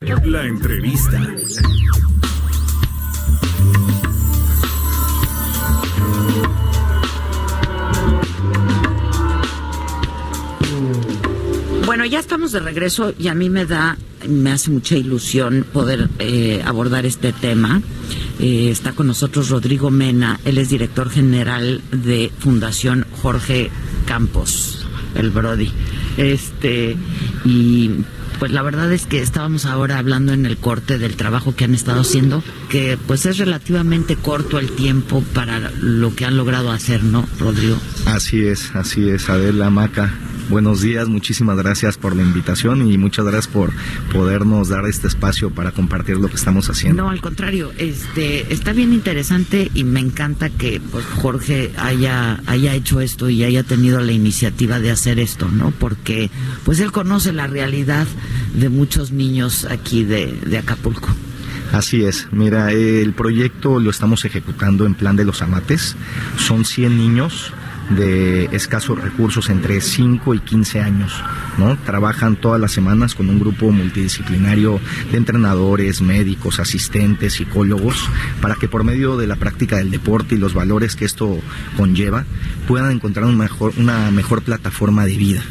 La entrevista. Bueno, ya estamos de regreso y a mí me da, me hace mucha ilusión poder eh, abordar este tema. Eh, está con nosotros Rodrigo Mena, él es director general de Fundación Jorge Campos, el Brody. Este, y pues la verdad es que estábamos ahora hablando en el corte del trabajo que han estado haciendo, que pues es relativamente corto el tiempo para lo que han logrado hacer, ¿no, Rodrigo? Así es, así es, Adela Maca. Buenos días, muchísimas gracias por la invitación y muchas gracias por podernos dar este espacio para compartir lo que estamos haciendo. No, al contrario, este está bien interesante y me encanta que pues, Jorge haya haya hecho esto y haya tenido la iniciativa de hacer esto, ¿no? Porque pues él conoce la realidad de muchos niños aquí de, de Acapulco. Así es, mira, el proyecto lo estamos ejecutando en plan de los amates. Son 100 niños de escasos recursos entre 5 y 15 años, ¿no? Trabajan todas las semanas con un grupo multidisciplinario de entrenadores, médicos, asistentes, psicólogos, para que por medio de la práctica del deporte y los valores que esto conlleva, puedan encontrar un mejor, una mejor plataforma de vida.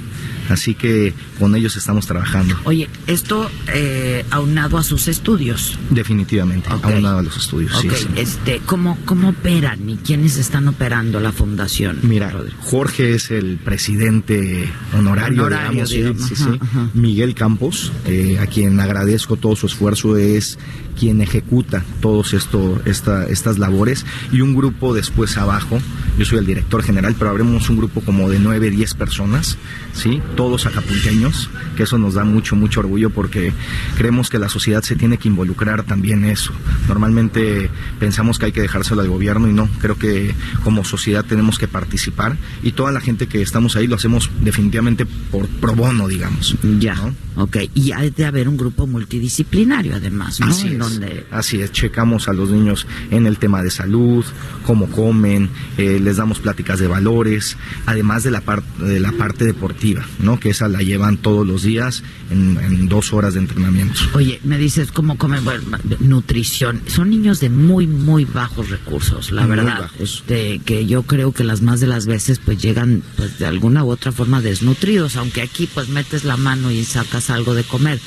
Así que con ellos estamos trabajando. Oye, esto eh, aunado a sus estudios. Definitivamente, aunado a los estudios. sí, Ok, sí. este, ¿cómo, ¿cómo operan y quiénes están operando la fundación? Mira, Jorge es el presidente honorario, Honorario, digamos, digamos, sí, ajá, sí. ajá. Miguel Campos, eh, a quien agradezco todo su esfuerzo, es quien ejecuta todos esto, esta, estas labores y un grupo después abajo. Yo soy el director general, pero habremos un grupo como de 9, 10 personas, ¿sí? Todos acapulqueños, que eso nos da mucho, mucho orgullo porque creemos que la sociedad se tiene que involucrar también en eso. Normalmente pensamos que hay que dejárselo al gobierno y no, creo que como sociedad tenemos que participar y toda la gente que estamos ahí lo hacemos definitivamente por pro bono, digamos. Ya, ¿no? ok. Y hay de haber un grupo multidisciplinario además, ¿no? Así es, donde así es, checamos a los niños en el tema de salud, cómo comen, eh, les damos pláticas de valores, además de la, par- de la parte deportiva, ¿no? Que esa la llevan todos los días en, en dos horas de entrenamiento. Oye, me dices cómo comen, bueno, nutrición. Son niños de muy, muy bajos recursos, la Muy verdad. bajos. Este, que yo creo que las más de las veces pues llegan pues de alguna u otra forma desnutridos, aunque aquí pues metes la mano y sacas algo de comer.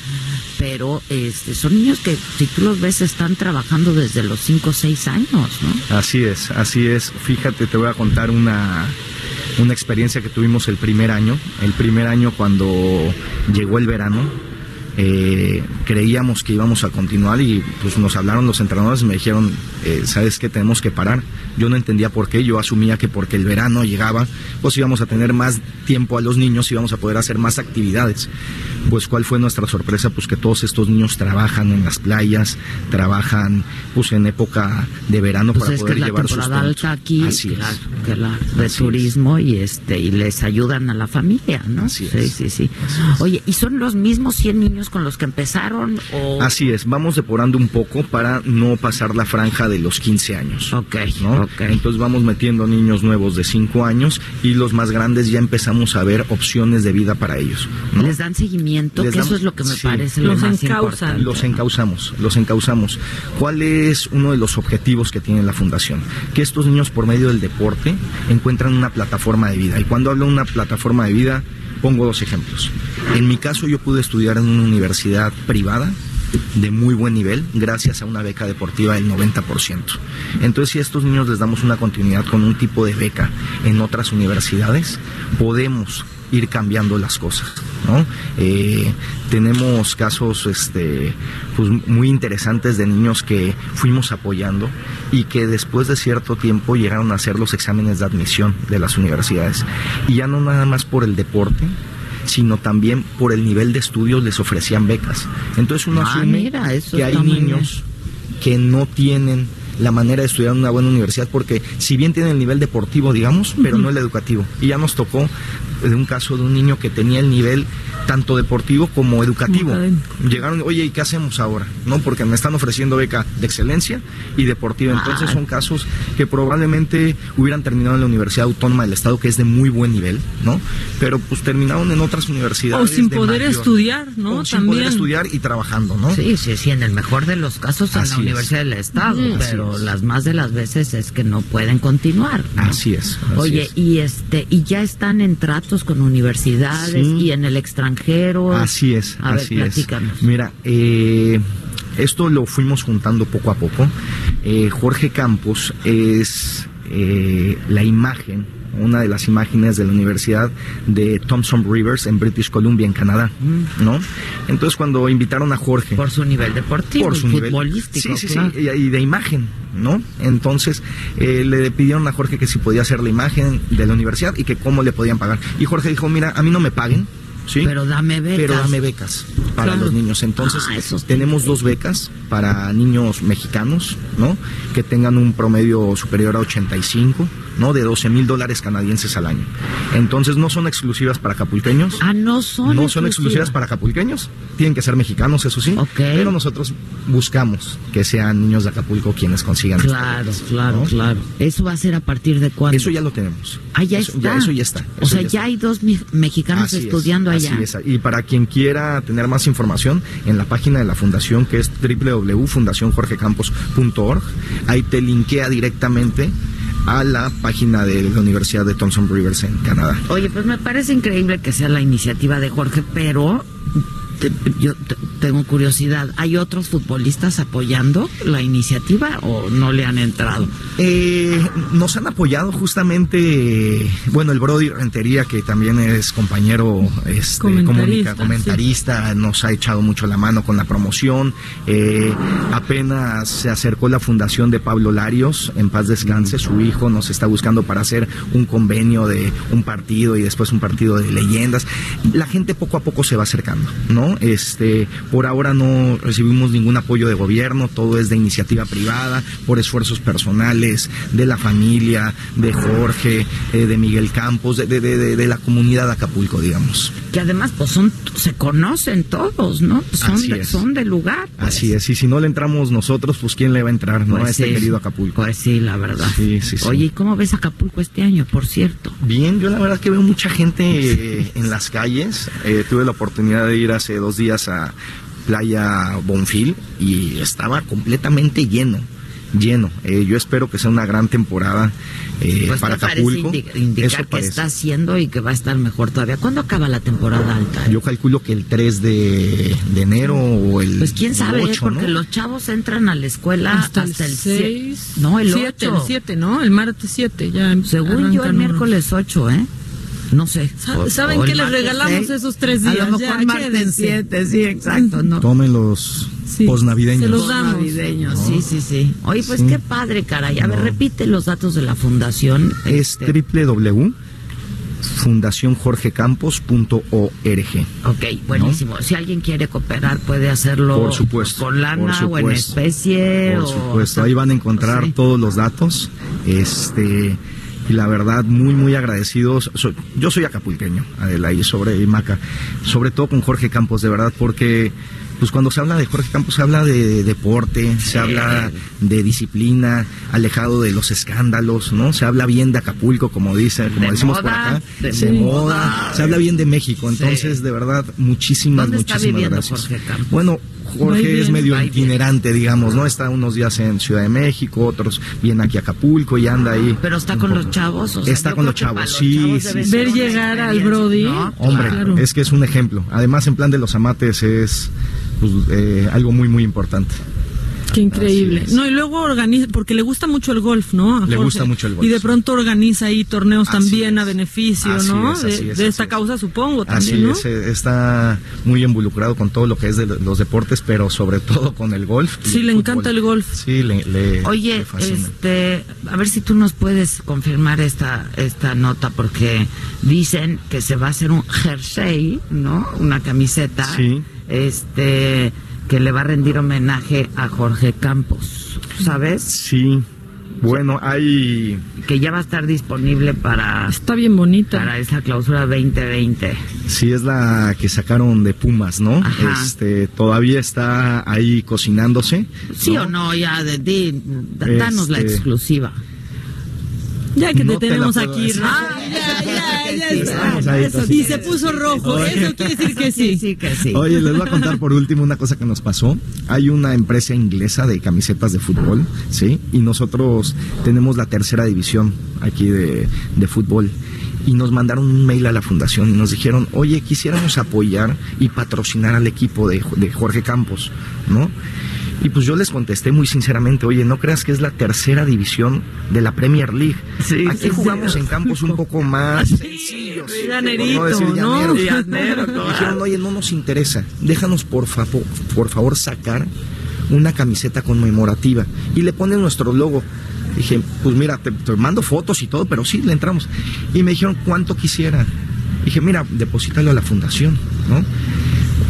Pero este, son niños que si tú los ves están trabajando desde los 5 o 6 años, ¿no? Así es, así es. Fíjate, te voy a contar una, una experiencia que tuvimos el primer año. El primer año cuando llegó el verano, eh, creíamos que íbamos a continuar y pues nos hablaron los entrenadores y me dijeron, eh, ¿sabes qué? Tenemos que parar. Yo no entendía por qué, yo asumía que porque el verano llegaba, pues íbamos a tener más tiempo a los niños y íbamos a poder hacer más actividades. Pues cuál fue nuestra sorpresa, pues que todos estos niños trabajan en las playas, trabajan pues en época de verano Pues para es que poder es la llevar temporada sustento. alta aquí, Así que es. la- que la- de Así es. turismo y este y les ayudan a la familia, ¿no? Así sí, es. sí, sí. Oye, ¿y son los mismos 100 niños con los que empezaron o Así es, vamos depurando un poco para no pasar la franja de los 15 años. Ok, ¿no? ok. Entonces vamos metiendo niños nuevos de 5 años y los más grandes ya empezamos a ver opciones de vida para ellos. ¿no? les dan seguimiento? Les que eso es lo que me sí. parece lo Los más encausan. importante. Los encauzamos, los encauzamos. ¿Cuál es uno de los objetivos que tiene la fundación? Que estos niños por medio del deporte encuentran una plataforma de vida. Y cuando hablo de una plataforma de vida, pongo dos ejemplos. En mi caso yo pude estudiar en una universidad privada de muy buen nivel gracias a una beca deportiva del 90%. Entonces si a estos niños les damos una continuidad con un tipo de beca en otras universidades, podemos ir cambiando las cosas. Eh, tenemos casos este, pues, muy interesantes de niños que fuimos apoyando y que después de cierto tiempo llegaron a hacer los exámenes de admisión de las universidades. Y ya no nada más por el deporte, sino también por el nivel de estudios les ofrecían becas. Entonces uno Ah, asume mira, eso que hay bien. niños que no tienen la manera de estudiar en una buena universidad porque si bien tienen el nivel deportivo, digamos, pero no el educativo. Y ya nos tocó de un caso de un niño que tenía el nivel tanto deportivo como educativo. Como. Llegaron, oye, ¿y qué hacemos ahora? No, porque me están ofreciendo beca de excelencia y deportiva. Entonces Ah. son casos que probablemente hubieran terminado en la Universidad Autónoma del Estado, que es de muy buen nivel, ¿no? Pero pues terminaron en otras universidades. O sin de poder mayor- estudiar, ¿no? O sin poder estudiar y trabajando, ¿no? Sí, sí, sí, en el mejor de los casos en Así la es. Universidad del Estado, pero las más de las veces es que no pueden continuar. ¿no? Así es. así Oye, es. y este y ya están en tratos con universidades Sí. y en el extranjero. Así es, A ver, así es. Mira, eh, esto lo fuimos juntando poco a poco. Eh, Jorge Campos es eh, la imagen, una de las imágenes de la Universidad de Thompson Rivers en British Columbia, en Canadá, ¿no? Entonces cuando invitaron a Jorge Por su nivel deportivo, por su y nivel futbolístico. sí, sí, claro. sí, y, y de imagen, ¿no? Entonces eh, le pidieron a Jorge que si podía hacer la imagen de la universidad y que cómo le podían pagar. Y Jorge dijo, mira, a mí no me paguen, ¿sí? Pero dame becas. Pero dame becas para Claro. los niños. Entonces, Ah, tenemos dos becas para niños mexicanos, ¿no? Que tengan un promedio superior a 85, ¿no? De 12 mil dólares canadienses al año. Entonces, no son exclusivas para acapulqueños. Ah, no son no son exclusivas para acapulqueños, tienen que ser mexicanos, eso sí, pero nosotros buscamos que sean niños de Acapulco quienes consigan. Claro, claro, ¿no? claro. Eso va a ser a partir de cuándo? Eso ya lo tenemos. Ah, ya eso, está. eso ya está. O sea, ya ya hay dos mexicanos Así es, estudiando allá. así es. Y para quien quiera tener más información, en la página de la fundación que es www.fundacionjorgecampos.org, ahí te linkea directamente a la página de la Universidad de Thompson Rivers en Canadá. Oye, pues me parece increíble que sea la iniciativa de Jorge, pero yo te- tengo curiosidad. ¿Hay otros futbolistas apoyando la iniciativa o no le han entrado? Eh, nos han apoyado justamente, bueno, el Brody Rentería, que también es compañero este, Comentarista, comunica- comentarista, nos ha echado mucho la mano con la promoción. Eh, apenas se acercó la fundación de Pablo Larios, en paz descanse, su hijo nos está buscando para hacer un convenio de un partido y después un partido de leyendas. La gente poco a poco se va acercando, ¿no? Este, por ahora no recibimos ningún apoyo de gobierno, todo es de iniciativa privada, por esfuerzos personales, de la familia, de Jorge, eh, de Miguel Campos, de, de- de- de la comunidad de Acapulco, digamos. Que además, pues son, se conocen todos, ¿no? Pues son, Así de, es. son de lugar. pues. Así es, y si no le entramos nosotros, pues quién le va a entrar, ¿no? Pues a este sí. querido Acapulco. Pues sí, la verdad. Sí, sí, sí. Oye, ¿y cómo ves Acapulco este año, por cierto? Bien, yo la verdad que veo mucha gente eh, en las calles. Eh, tuve la oportunidad de ir hace dos días a Playa Bonfil y estaba completamente lleno, lleno. Eh, yo espero que sea una gran temporada eh, Pues para Acapulco. indi- indicar Eso que está haciendo y que va a estar mejor todavía. ¿Cuándo acaba la temporada alta? Yo calculo que el 3 de, de enero o el Pues quién sabe, ¿eh? 8, porque ¿no? los chavos entran a la escuela hasta, hasta, el sie- 6. No, el 7, 8. el 7, ¿no? El martes 7 ya. Según yo, el miércoles 8, ¿eh? No sé. O- ¿saben o qué el les martes regalamos seis. esos tres A días? lo Ya, mejor martes quédense. 7, sí, exacto. No. Tomen los Sí, posnavideños. se los damos. Navideños, sí, sí, sí. Oye, pues Sí. qué padre, caray. A ver, repite los datos de la fundación. Es Este, www.fundacionjorgecampos.org. Ok, buenísimo. Si alguien quiere cooperar, puede hacerlo Por supuesto, con lana por o en especie. Por o- supuesto, ahí van a encontrar Sí. todos los datos. Este y la verdad muy muy agradecidos. Yo soy acapulqueño, Adela, y sobre y Maca, sobre todo con Jorge Campos, de verdad, porque pues cuando se habla de Jorge Campos se habla de deporte, se habla de disciplina, alejado de los escándalos, ¿no? Se habla bien de Acapulco, como dice, como De decimos por acá, de se moda. moda, se habla bien de México, Sí. entonces de verdad muchísimas ¿Dónde está muchísimas viviendo gracias. Jorge Campos? Bueno, Jorge es medio itinerante, digamos, ¿no? Está unos días en Ciudad de México, otros viene aquí a Acapulco y anda ahí. Pero está con poco. los chavos. O sea, Está con los chavos, los sí, chavos sí, Ver llegar al Brody. ¿no? Hombre, Claro. es que es un ejemplo. Además, en plan de los amates es pues, eh, algo muy, muy importante. Qué increíble. No, y luego organiza, porque le gusta mucho el golf, ¿no? A Le Jorge. gusta mucho el golf, Y de pronto organiza ahí torneos Así también es. a beneficio, Así ¿no? es, de así es, de así esta es. causa, supongo, también, Así ¿no? es, eh, está muy involucrado con todo lo que es de los deportes, pero sobre todo con el golf. Sí, el le fútbol. encanta el golf. Sí, le, le- Oye, le fascina. este, a ver si tú nos puedes confirmar esta esta nota porque dicen que se va a hacer un jersey, ¿no? Una camiseta, Sí. este, que le va a rendir homenaje a Jorge Campos, ¿sabes? Sí, bueno, hay... Que ya va a estar disponible para Está bien bonita. para esa clausura 2020. Sí, es la que sacaron de Pumas, ¿no? Ajá. Este, todavía está ahí cocinándose. ¿Sí o no? Ya, de, da- danos la Este- exclusiva. Ya que No te tenemos aquí. Ah, ya, ya, ya sí, está. estamos ahí, Eso, entonces. y se puso rojo. Oye. Eso quiere decir que sí. sí, que sí. Oye, les voy a contar por último una cosa que nos pasó. Hay una empresa inglesa de camisetas de fútbol, ¿sí? Y nosotros tenemos la tercera división aquí de, de fútbol. Y nos mandaron un mail a la fundación y nos dijeron, oye, quisiéramos apoyar y patrocinar al equipo de, de Jorge Campos, ¿no? Y pues yo les contesté muy sinceramente, oye, no creas que es la tercera división de la Premier League. Sí, Aquí sí, jugamos sí. en campos un poco más sencillos. Llanerito, decir ¿no? Llanero, claro. Dijeron, oye, no nos interesa, déjanos por, favor, por favor sacar una camiseta conmemorativa y le ponen nuestro logo. Dije, pues mira, te, te mando fotos y todo, pero sí, le entramos. Y me dijeron, ¿cuánto quisiera? Dije, mira, deposítalo a la fundación, ¿no?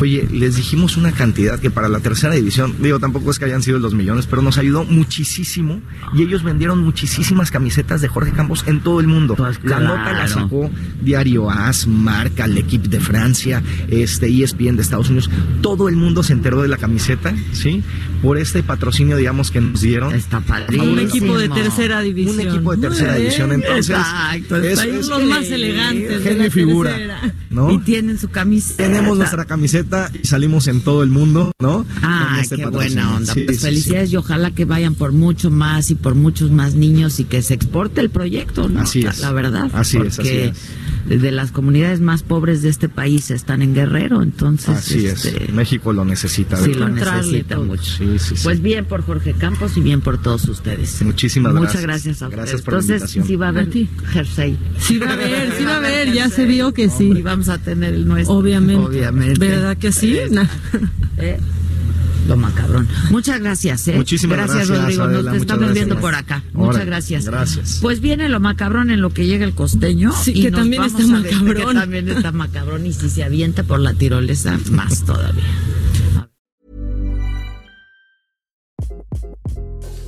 Oye, les dijimos una cantidad que para la tercera división, digo, tampoco es que hayan sido los millones, pero nos ayudó muchísimo y ellos vendieron muchísimas camisetas de Jorge Campos en todo el mundo. Pues La nota la sacó Diario AS, Marca, el equipo de Francia, este ESPN de Estados Unidos. Todo el mundo se enteró de la camiseta, ¿sí? Por este patrocinio, digamos, que nos dieron. Está padrísimo. Un equipo de tercera división. Un equipo de tercera división, entonces. Exacto, es- Los más elegantes. de genio figura. ¿no? Y tienen su camiseta. Tenemos nuestra camiseta y salimos en todo el mundo, ¿no? Ah, este qué patrocinio. buena onda. Sí, pues sí, felicidades sí. y ojalá que vayan por mucho más y por muchos más niños y que se exporte el proyecto, ¿no? Así La- es. La, verdad. Así es, porque así de las comunidades más pobres de este país están en Guerrero, entonces. Así este, es. México lo necesita. Sí, lo necesita mucho. Sí, sí, sí. Pues bien por Jorge Campos y bien por todos ustedes. Muchísimas Muchas gracias. gracias a Gracias ustedes. por la Entonces, invitación. sí va a haber jersey. Sí va a haber, sí va a haber, ya se vio que Y sí. vamos a tener el nuestro. Obviamente. Obviamente. ¿Verdad que sí? Eh, Lo macabrón. Muchas gracias, ¿eh? Muchísimas gracias, Rodrigo. Adela, Nos estamos gracias. viendo por acá. Muchas gracias. gracias. Pues viene lo macabrón en lo que llega el costeño. Sí, y que nos también vamos está a ver- macabrón. Que también está macabrón. Y si se avienta por la tirolesa, más todavía.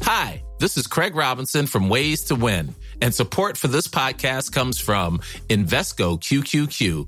Hi, this is Craig Robinson from Ways to Win, and support for this podcast comes from Invesco QQQ,